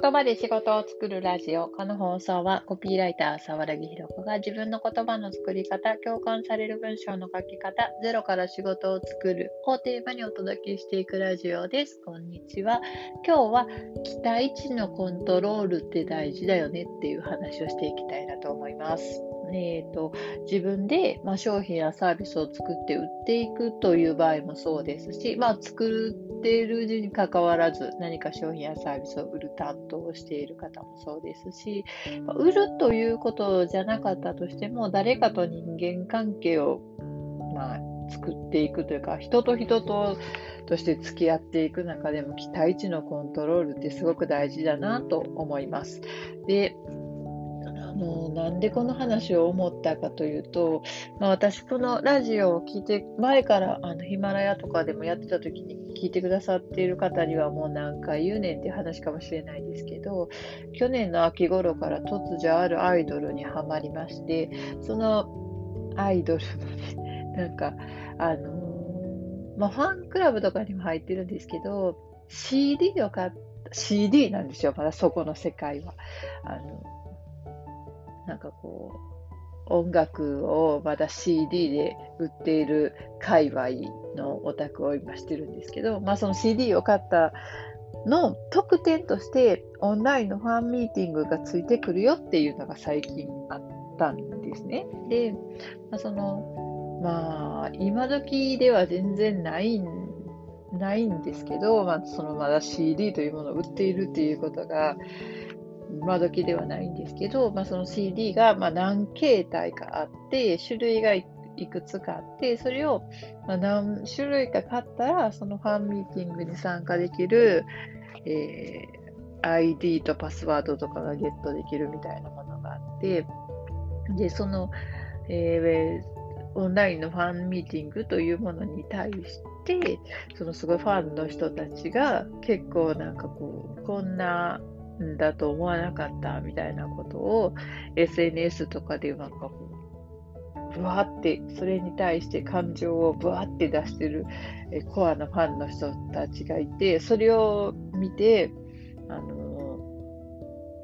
言葉で仕事を作るラジオ。この放送はコピーライター沢良木ひろ子が自分の言葉の作り方、共感される文章の書き方、ゼロから仕事を作るをテーマにお届けしていくラジオです。こんにちは。今日は期待値のコントロールって大事だよねっていう話をしていきたいなと思います。えーと、自分で、まあ、商品やサービスを作って売っていくという場合もそうですし、まあ、作っているにかかわらず何か商品やサービスを売る担当をしている方もそうですし、売るということじゃなかったとしても誰かと人間関係を、まあ、作っていくというか人と人ととして付き合っていく中でも期待値のコントロールってすごく大事だなと思います。でのなんでこの話を思ったかというと、まあ、私このラジオを聞いて前からあのヒマラヤとかでもやってた時に聞いてくださっている方にはもう何回言うねんっていう話かもしれないですけど去年の秋頃から突如あるアイドルにはまりましてそのアイドルのね なんかあのまあ、ファンクラブとかにも入ってるんですけど CD を買った CD なんですよまだそこの世界は。あのなんかこう、音楽をまだ CD で売っている界隈のオタクを今してるんですけど、まあその CD を買ったの特典としてオンラインのファンミーティングがついてくるよっていうのが最近あったんですね。で、まあ、その、まあ今時では全然ないんないんですけど、まあ、そのまだ CD というものを売っているっていうことが、今時ではないんですけど、まあ、その CD がま何形態かあって、種類がいくつかあって、それをま何種類か買ったら、そのファンミーティングに参加できる、えー、ID とパスワードとかがゲットできるみたいなものがあって、で、その、えー、オンラインのファンミーティングというものに対して、そのすごいファンの人たちが結構なんかこう、こんなんだと思わなかったみたいなことを SNS とかでなんかこう、ぶわって、それに対して感情をぶわって出してるコアなファンの人たちがいて、それを見て、あの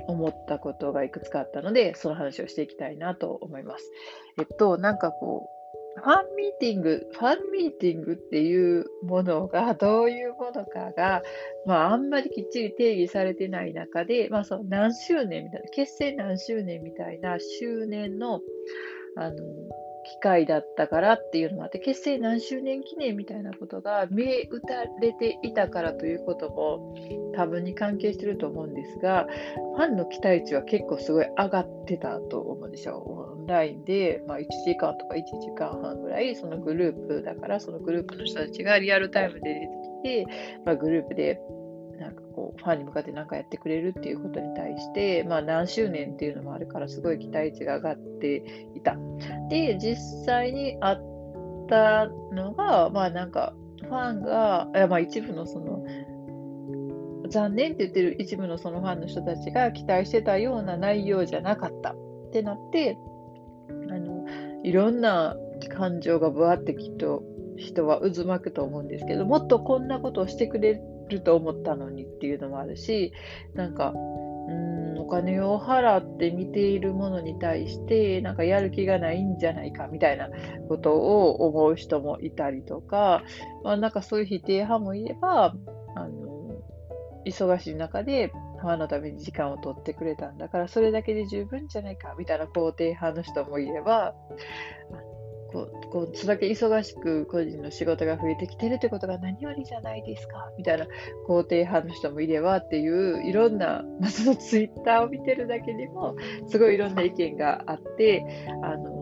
思ったことがいくつかあったので、その話をしていきたいなと思います。えっと、なんかこう、ファンミーティング、ファンミーティングっていうものがどういうものかが、まあ、あんまりきっちり定義されてない中で、まあ、その何周年みたいな、結成何周年みたいな周年の、あの、機会だったからっていうのもあって、結成何周年記念みたいなことが銘打たれていたからということも多分に関係してると思うんですが、ファンの期待値は結構すごい上がってたと思うんですよ。オンラインで、まあ、1時間とか1時間半ぐらい、そのグループだから、そのグループの人たちがリアルタイムで出てきて、まあ、グループでなんかこうファンに向かって何かやってくれるっていうことに対して、まあ、何周年っていうのもあるからすごい期待値が上がっていた。で実際にあったのがまあなんかファンがいやまあ一部のその残念って言ってる一部のそのファンの人たちが期待してたような内容じゃなかったってなってあのいろんな感情がぶわってきっと人は渦巻くと思うんですけどもっとこんなことをしてくれると思ったのにっていうのもあるし、なんか、うん、お金を払って見ているものに対して、なんかやる気がないんじゃないかみたいなことを思う人もいたりとか、まあ、なんかそういう否定派もいれば、あの、忙しい中で、ファンのために時間を取ってくれたんだから、それだけで十分じゃないかみたいな肯定派の人もいれば、こう、こう、それだけ忙しく個人の仕事が増えてきてるってことが何よりじゃないですか。みたいな肯定派の人もいればっていう、いろんな、まあ、そのツイッターを見てるだけでも、すごいいろんな意見があって、あの、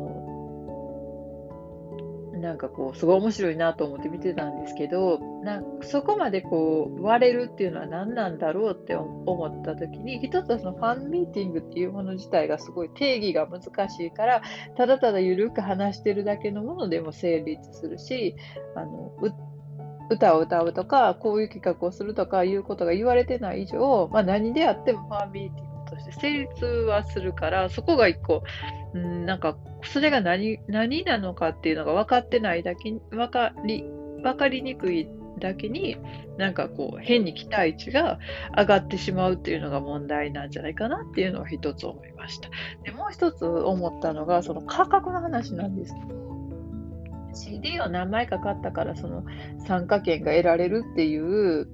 なんかこう、すごい面白いなと思って見てたんですけど、なんそこまでこう、割れるっていうのは何なんだろうって思った時に、一つはそのファンミーティングっていうもの自体がすごい定義が難しいから、ただただ緩く話してるだけのものでも成立するし、あの、歌を歌うとか、こういう企画をするとかいうことが言われてない以上、まあ、何であってもファンミーティング成立はするから、そこが一個、うん、なんか、それが何、何なのかっていうのが分かってないだけ、分かり、分かりにくいだけに、なんかこう、変に期待値が上がってしまうっていうのが問題なんじゃないかなっていうのを一つ思いました。で、もう一つ思ったのが、その価格の話なんです。CD を何枚か買ったから、その参加券が得られるっていう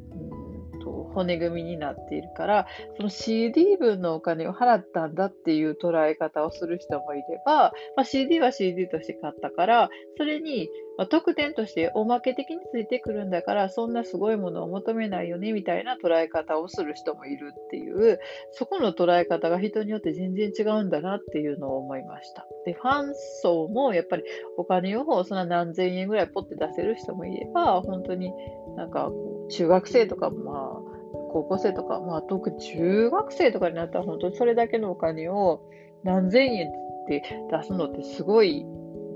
骨組みになっているから、その CD 分のお金を払ったんだっていう捉え方をする人もいれば、まあ、CD は CD として買ったから、それに、まあ特典としておまけ的についてくるんだから、そんなすごいものを求めないよねみたいな捉え方をする人もいるっていう、そこの捉え方が人によって全然違うんだなっていうのを思いました。で、ファン層もやっぱりお金をそんな何千円ぐらいポッて出せる人もいれば、本当になんか中学生とかもまあ、高校生とか、まあ、特に中学生とかになったら、本当にそれだけのお金を何千円って出すのってすごい、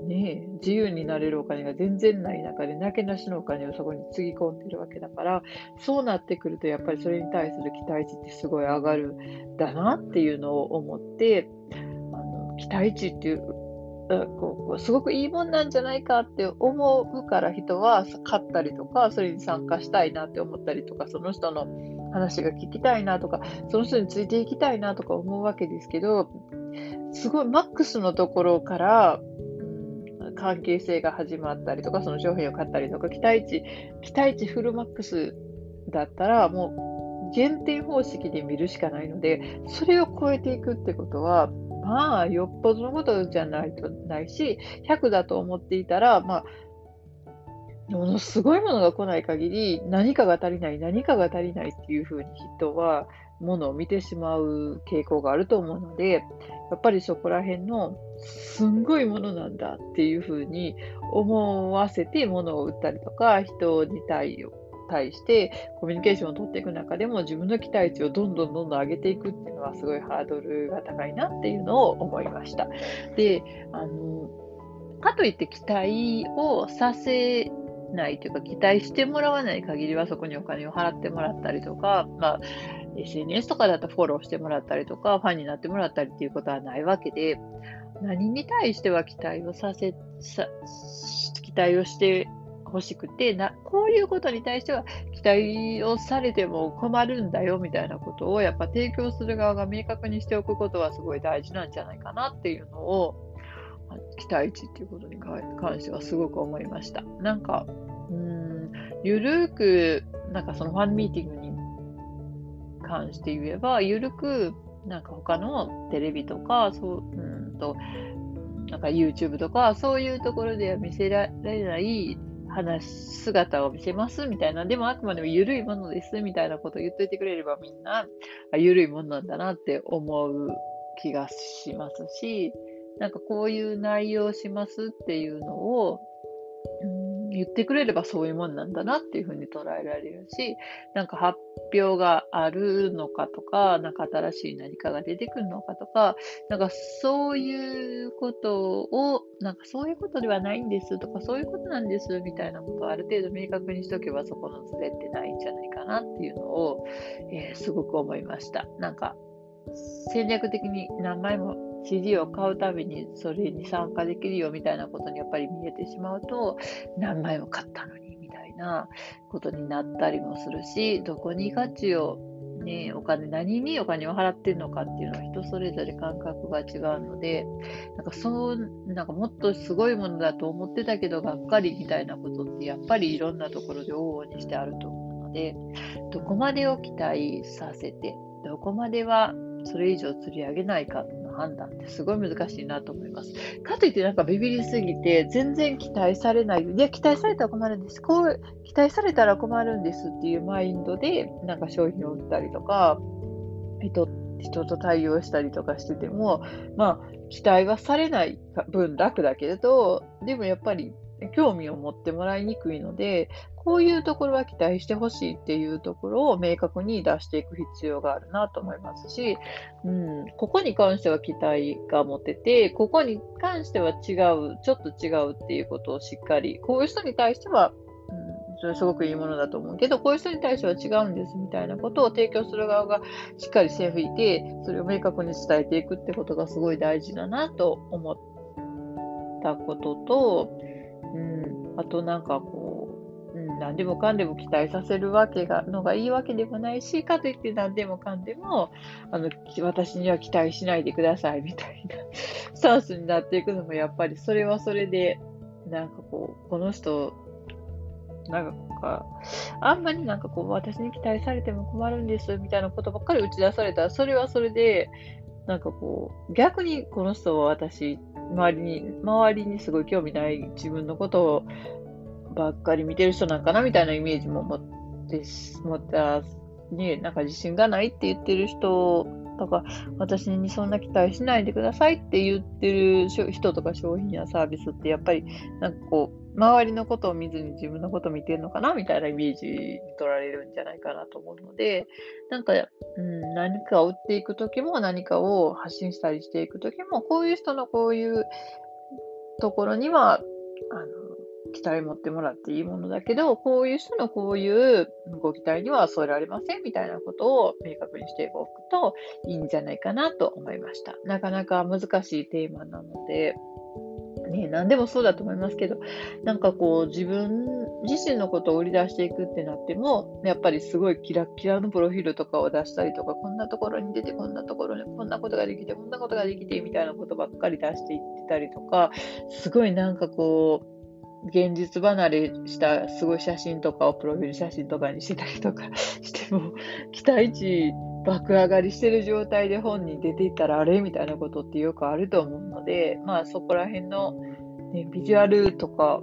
ね、自由になれるお金が全然ない中で、なけなしのお金をそこにつぎ込んでるわけだから、そうなってくると、やっぱりそれに対する期待値ってすごい上がるだなっていうのを思って、あの期待値っていうこうすごくいいもんなんじゃないかって思うから人は買ったりとかそれに参加したいなって思ったりとかその人の話が聞きたいなとか、その人についていきたいなとか思うわけですけど、すごいマックスのところから、関係性が始まったりとか、その商品を買ったりとか、期待値、期待値フルマックスだったら、もう減点方式で見るしかないので、それを超えていくってことは、まあ、よっぽどのことじゃないとないし、100だと思っていたら、まあ、ものすごいものが来ない限り、何かが足りない、何かが足りないっていうふうに人は、ものを見てしまう傾向があると思うので、やっぱりそこら辺の、すんごいものなんだっていうふうに思わせて物を売ったりとか、人に対対してコミュニケーションを取っていく中でも自分の期待値をどんどんどんどん上げていくっていうのはすごいハードルが高いなっていうのを思いました。で、あの、かといって期待をさせないというか、期待してもらわない限りはそこにお金を払ってもらったりとか、まあ、SNS とかだとフォローしてもらったりとか、ファンになってもらったりっていうことはないわけで、何に対しては期待をさせ、さ期待をしてほしくてな、こういうことに対しては期待をされても困るんだよみたいなことをやっぱ提供する側が明確にしておくことはすごい大事なんじゃないかなっていうのを期待値っていうことに関してはすごく思いました。なんか、うん、ゆるく、なんかそのファンミーティングに関して言えば、ゆるく、なんか他のテレビとか、そう、うんと、なんか YouTube とか、そういうところでは見せられない話、姿を見せますみたいな、でもあくまでも緩いものですみたいなことを言っといてくれればみんな、緩いものなんだなって思う気がしますし、なんかこういう内容をしますっていうのを、うん、言ってくれればそういうもんなんだなっていうふうに捉えられるし、なんか発表があるのかとか、なんか新しい何かが出てくるのかとか、なんかそういうことを、なんかそういうことではないんですとか、そういうことなんですみたいなことをある程度明確にしとけばそこのズレってないんじゃないかなっていうのを、えー、すごく思いました。なんか戦略的に何枚も CD を買うたびにそれに参加できるよみたいなことにやっぱり見えてしまうと何枚も買ったのにみたいなことになったりもするしどこに価値をね、お金、何にお金を払ってるのかっていうのは人それぞれ感覚が違うので、なんかそう、なんかもっとすごいものだと思ってたけど、がっかりみたいなことってやっぱりいろんなところで往々にしてあると思うので、どこまでを期待させて、どこまではそれ以上釣り上げないかの判断ってすごい難しいなと思います。かといってなんかビビりすぎて全然期待されない。いや、期待されたら困るんです。こう、期待されたら困るんですっていうマインドでなんか商品を売ったりとか、人人と対応したりとかしてても、まあ、期待はされない分楽だけれど、でもやっぱり興味を持ってもらいにくいので、こういうところは期待してほしいっていうところを明確に出していく必要があるなと思いますし、うん、ここに関しては期待が持てて、ここに関しては違う、ちょっと違うっていうことをしっかり、こういう人に対しては、うん、それすごくいいものだと思う。けど、こういう人に対しては違うんですみたいなことを提供する側がしっかり線引いて、それを明確に伝えていくってことがすごい大事だなと思ったことと、うん、あとなんかこう、うん、何でもかんでも期待させるわけがのがいいわけでもないし、かといって何でもかんでも、あの、私には期待しないでくださいみたいな スタンスになっていくのも、やっぱりそれはそれで、なんかこう、この人、なんか、あんまりなんかこう、私に期待されても困るんですみたいなことばっかり打ち出されたら、それはそれで、なんかこう、逆にこの人は私、周りに、周りにすごい興味ない自分のことをばっかり見てる人なんかなみたいなイメージも持って、持ったね、なんか自信がないって言ってる人とか、私にそんな期待しないでくださいって言ってる人とか商品やサービスってやっぱりなんかこう、周りのことを見ずに自分のことを見てるのかなみたいなイメージに取られるんじゃないかなと思うので、なんか、うん、何かを売っていくときも何かを発信したりしていくときも、こういう人のこういうところには、あの、期待持ってもらっていいものだけど、こういう人のこういうご期待には添えられませんみたいなことを明確にしておくといいんじゃないかなと思いました。なかなか難しいテーマなので、ね、何でもそうだと思いますけど、なんかこう自分自身のことを売り出していくってなっても、やっぱりすごいキラッキラのプロフィールとかを出したりとか、こんなところに出て、こんなところにこんなことができて、こんなことができて、みたいなことばっかり出していってたりとか、すごいなんかこう、現実離れしたすごい写真とかをプロフィール写真とかにしてたりとか しても、期待値爆上がりしてる状態で本に出ていったらあれみたいなことってよくあると思うので、まあそこら辺の、ね、ビジュアルとか、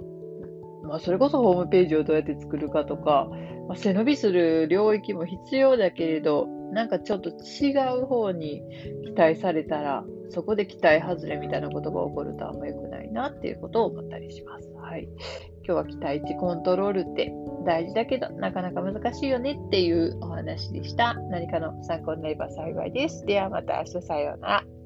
まあそれこそホームページをどうやって作るかとか、まあ、背伸びする領域も必要だけれど、なんかちょっと違う方に期待されたら、そこで期待外れみたいなことが起こるとあんま良くないなっていうことを思ったりします。はい。今日は期待値コントロールって大事だけど、なかなか難しいよねっていうお話でした。何かの参考になれば幸いです。ではまた明日さようなら。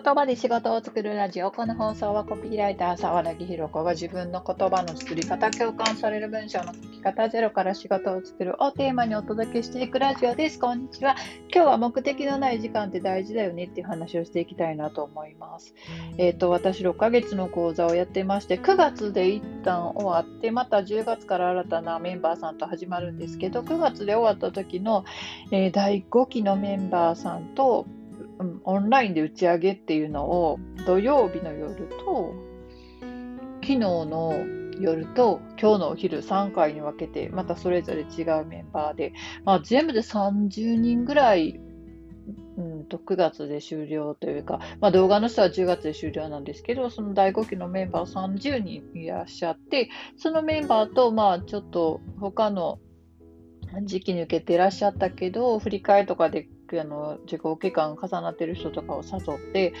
言葉で仕事を作るラジオ。この放送はコピーライター沢田ひろ子が自分の言葉の作り方、共感される文章の書き方、ゼロから仕事を作るをテーマにお届けしていくラジオです。こんにちは。今日は目的のない時間って大事だよねっていう話をしていきたいなと思います。えっ、ー、と、私6ヶ月の講座をやってまして、9月で一旦終わって、また10月から新たなメンバーさんと始まるんですけど、9月で終わった時の、えー、第5期のメンバーさんと、オンラインで打ち上げっていうのを土曜日の夜と昨日の夜と今日のお昼3回に分けてまたそれぞれ違うメンバーで、まあ、全部で30人ぐらい、うんと、9月で終了というか、まあ、動画の人は10月で終了なんですけどその第5期のメンバー30人いらっしゃってそのメンバーとまあちょっと他の時期抜けてらっしゃったけど振り替えとかであの受講期間重なってる人とかを誘って、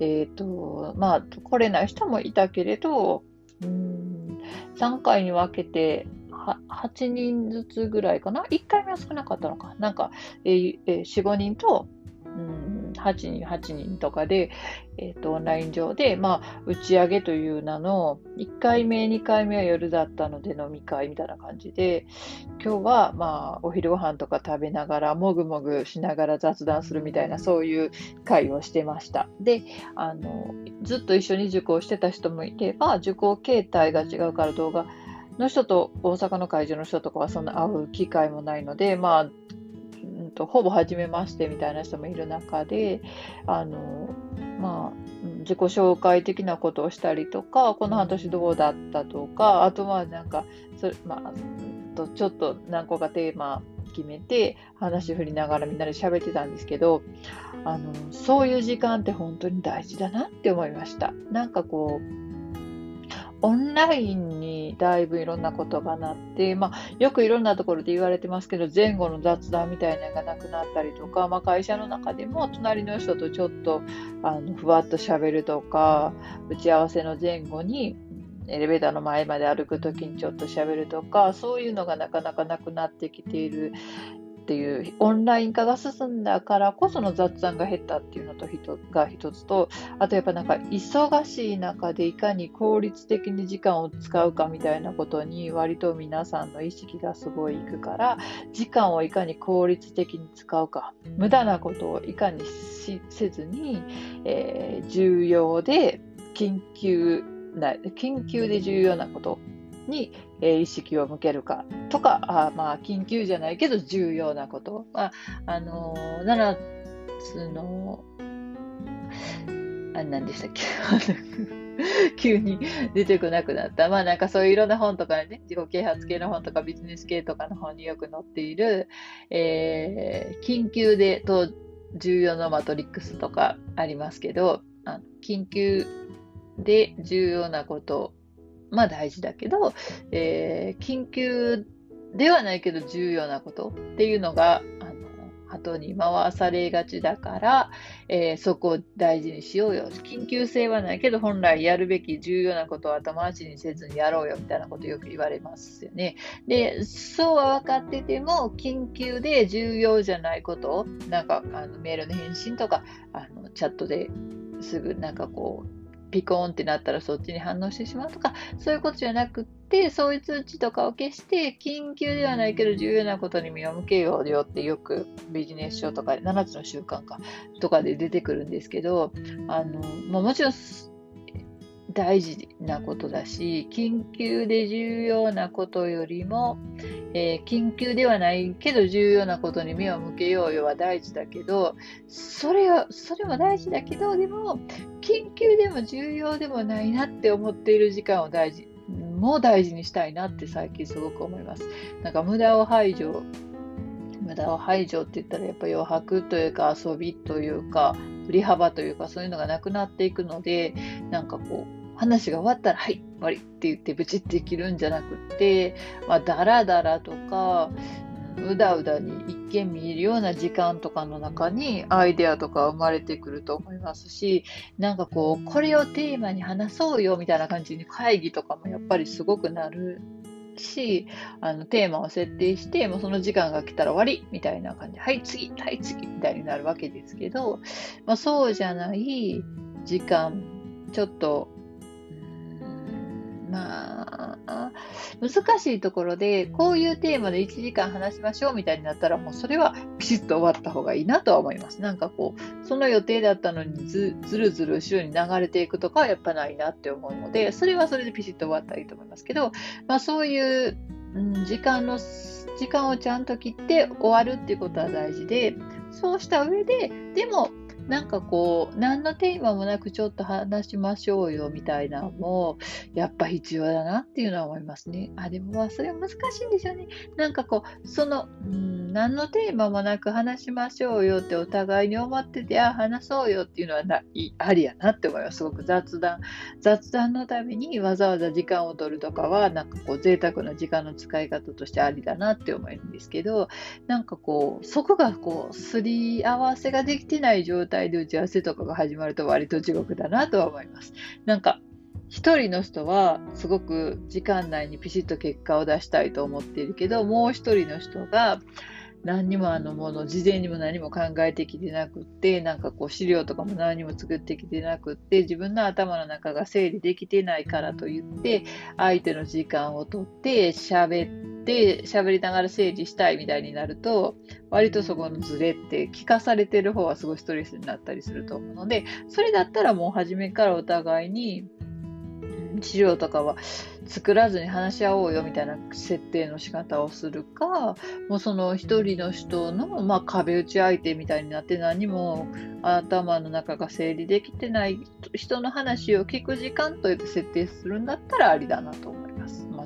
え、ー、と、まあ、来れない人もいたけれど、うん、3回に分けて、8人ずつぐらいかな ?1 回目は少なかったのかなんか、えー、4、5人と、うん、8人、8人とかで、え、ー、と、オンライン上で、まあ、打ち上げという名の、1回目、2回目は夜だったので飲み会みたいな感じで、今日は、まあ、お昼ご飯とか食べながら、もぐもぐしながら雑談するみたいな、そういう会をしてました。で、あの、ずっと一緒に受講してた人もいれば、受講形態が違うから動画の人と大阪の会場の人とかはそんな会う機会もないので、まあ、とほぼ初めましてみたいな人もいる中であの、まあ、自己紹介的なことをしたりとかこの半年どうだったとかあとはなんかそれ、まあ、とちょっと何個かテーマ決めて話振りながらみんなで喋ってたんですけどあのそういう時間って本当に大事だなって思いました。なんかこうオンラインにだいぶいろんなことがなって、まあ、よくいろんなところで言われてますけど、前後の雑談みたいなのがなくなったりとか、まあ、会社の中でも隣の人とちょっとあのふわっと喋るとか、打ち合わせの前後にエレベーターの前まで歩くときにちょっと喋るとか、そういうのがなかなかなくなってきているっていうオンライン化が進んだからこその雑談が減ったっていうのとが一つとあとやっぱなんか忙しい中でいかに効率的に時間を使うかみたいなことに割と皆さんの意識がすごいいくから時間をいかに効率的に使うか無駄なことをいかにせずに、えー、重要で緊急な緊急で重要なことに、え、意識を向けるかとか、あまあ、緊急じゃないけど重要なこと。まあ、あのー、7つの、あ、何でしたっけ？急に出てこなくなった。まあなんかそういういろんな本とかね、自己啓発系の本とかビジネス系とかの本によく載っている、えー、緊急でと重要なマトリックスとかありますけど、あ緊急で重要なことまあ大事だけど、えー、緊急ではないけど重要なことっていうのが、あの、後に回されがちだから、えー、そこを大事にしようよ。緊急性はないけど、本来やるべき重要なことを後回しにせずにやろうよみたいなことよく言われますよね。で、そうは分かってても、緊急で重要じゃないこと、なんかあのメールの返信とか、あのチャットですぐなんかこう、ピコーンってなったらそっちに反応してしまうとか、そういうことじゃなくって、そういう通知とかを消して、緊急ではないけど重要なことに身を向けようよってよくビジネス書とか、7つの習慣かとかで出てくるんですけど、あの、まあ、もちろん大事なことだし、緊急で重要なことよりも、えー、緊急ではないけど重要なことに目を向けようよは大事だけど、それは、それも大事だけど、でも、緊急でも重要でもないなって思っている時間を大事、もう大事にしたいなって最近すごく思います。なんか無駄を排除、無駄を排除って言ったらやっぱ余白というか遊びというか、振り幅というかそういうのがなくなっていくので、なんかこう、話が終わったら、はい、終わりって言ってブチって切るんじゃなくって、まあ、だらだらとか、うだうだに一見見えるような時間とかの中にアイデアとか生まれてくると思いますし、なんかこう、これをテーマに話そうよみたいな感じに会議とかもやっぱりすごくなるし、あのテーマを設定して、もうその時間が来たら終わりみたいな感じで、はい次、はい次みたいになるわけですけど、まあ、そうじゃない時間、ちょっとまあ、難しいところで、こういうテーマで1時間話しましょうみたいになったら、もうそれはピシッと終わった方がいいなとは思います。なんかこう、その予定だったのにずずるずる後ろに流れていくとかはやっぱないなって思うので、それはそれでピシッと終わったらいいと思いますけど、まあそういう、うん、時間の、時間をちゃんと切って終わるっていうことは大事で、そうした上で、でも、なんかこう、何のテーマもなくちょっと話しましょうよみたいなのも、やっぱ必要だなっていうのは思いますね。あ、でもまあそれ難しいんですよね。なんかこう、その、うん、何のテーマもなく話しましょうよってお互いに思ってて、あ、話そうよっていうのはなありやなって思います。すごく雑談。雑談のためにわざわざ時間を取るとかは、なんかこう、贅沢な時間の使い方としてありだなって思えるんですけど、なんかこう、そこがこう、すり合わせができてない状態態で打ち合わせとかが始まると割と地獄だなとは思います。なんか、一人の人はすごく時間内にピシッと結果を出したいと思っているけど、もう一人の人が何にもあのもの、事前にも何も考えてきてなくって、なんかこう資料とかも何も作ってきてなくって、自分の頭の中が整理できてないからと言って、相手の時間をとって喋って、で喋りながら整理したいみたいになると、割とそこのズレって聞かされてる方はすごいストレスになったりすると思うので、それだったらもう初めからお互いに資料とかは作らずに話し合おうよみたいな設定の仕方をするか、もうその一人の人の、まあ、壁打ち相手みたいになって何も頭の中が整理できてない人の話を聞く時間といって設定するんだったらありだなと思います。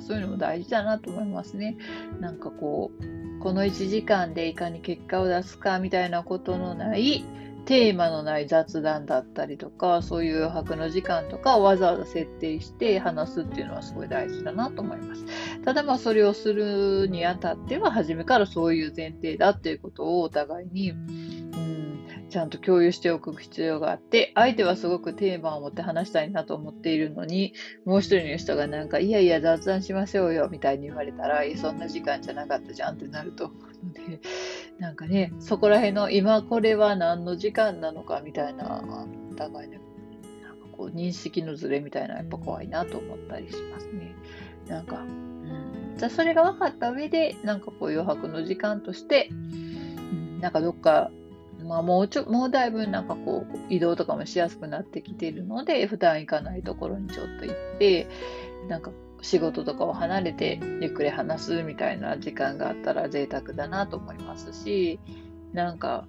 あそういうのも大事だなと思いますね。なんかこう、この1時間でいかに結果を出すかみたいなことのないテーマのない雑談だったりとか、そういう余白の時間とかをわざわざ設定して話すっていうのはすごい大事だなと思います。ただまあそれをするにあたっては、初めからそういう前提だっていうことをお互いに、ちゃんと共有しておく必要があって、相手はすごくテーマを持って話したいなと思っているのに、もう一人の人がなんか、いやいや雑談しましょうよみたいに言われたら、そんな時間じゃなかったじゃんってなると思うので、なんかね、そこら辺の今これは何の時間なのかみたいな、お互いね、なんかこう認識のズレみたいなやっぱ怖いなと思ったりしますね。なんか、うん、じゃそれが分かった上で、なんかこう余白の時間として、うん、なんかどっかまあ、もうちょ、もうだいぶなんかこう、移動とかもしやすくなってきているので、普段行かないところにちょっと行って、なんか仕事とかを離れてゆっくり話すみたいな時間があったら贅沢だなと思いますし、なんか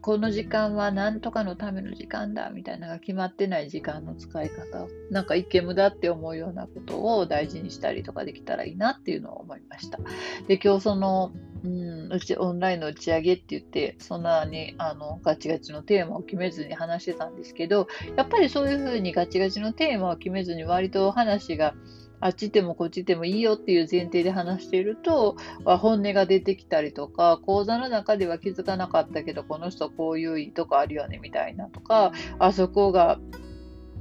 この時間は何とかのための時間だみたいなのが決まってない時間の使い方なんか一見無駄って思うようなことを大事にしたりとかできたらいいなっていうのを思いました。で、今日その、うん、うちオンラインの打ち上げって言って、そんなにあのガチガチのテーマを決めずに話してたんですけど、やっぱりそういうふうにガチガチのテーマを決めずに割と話があっちでもこっちでもいいよっていう前提で話していると、本音が出てきたりとか、講座の中では気づかなかったけど、この人こういういいとこあるよねみたいなとか、あそこが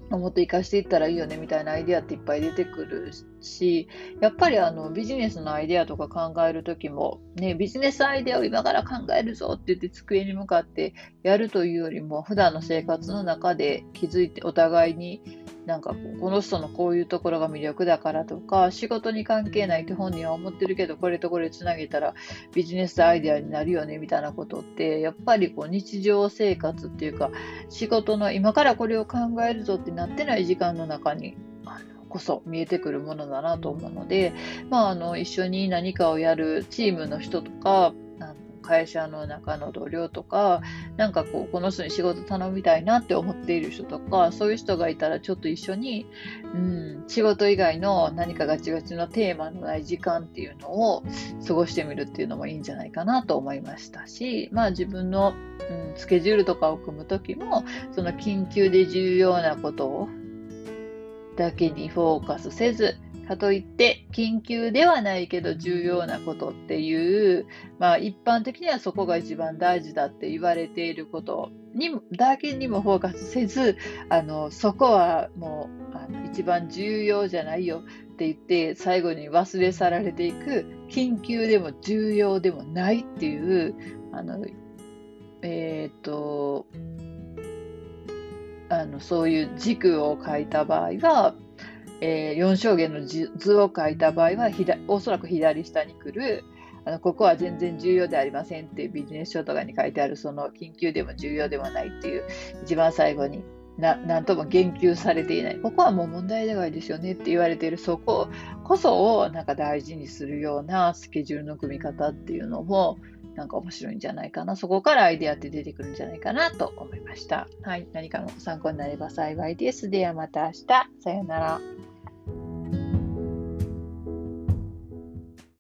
もっと活かしていったらいいよねみたいなアイデアっていっぱい出てくるし、やっぱりあのビジネスのアイデアとか考えるときも、ね、ビジネスアイデアを今から考えるぞって言って机に向かってやるというよりも、普段の生活の中で気づいてお互いになんかこの人のこういうところが魅力だからとか仕事に関係ないって本人は思ってるけどこれとこれつなげたらビジネスアイデアになるよねみたいなことってやっぱりこう日常生活っていうか仕事の今からこれを考えるぞってなってない時間の中にこそ見えてくるものだなと思うので、まあ、あの一緒に何かをやるチームの人とか会社の中の同僚とか、なんかこう、この人に仕事頼みたいなって思っている人とか、そういう人がいたらちょっと一緒に、うん、仕事以外の何かガチガチのテーマのない時間っていうのを過ごしてみるっていうのもいいんじゃないかなと思いましたし、まあ自分の、うん、スケジュールとかを組むときも、その緊急で重要なことをだけにフォーカスせず、かといって、緊急ではないけど重要なことっていう、まあ一般的にはそこが一番大事だって言われていることにだけにもフォーカスせず、あの、そこはもうあの一番重要じゃないよって言って、最後に忘れ去られていく、緊急でも重要でもないっていう、あの、えっ、ー、と、あのそういう軸を書いた場合は、えー、4象限の図を書いた場合はおそらく左下に来るあのここは全然重要でありませんっていうビジネス書とかに書いてあるその緊急でも重要でもないっていう一番最後に何とも言及されていない。ここはもう問題外ですよねって言われているそここそをなんか大事にするようなスケジュールの組み方っていうのもなんか面白いんじゃないかな。そこからアイデアって出てくるんじゃないかなと思いました。はい。何かの参考になれば幸いです。ではまた明日。さようなら。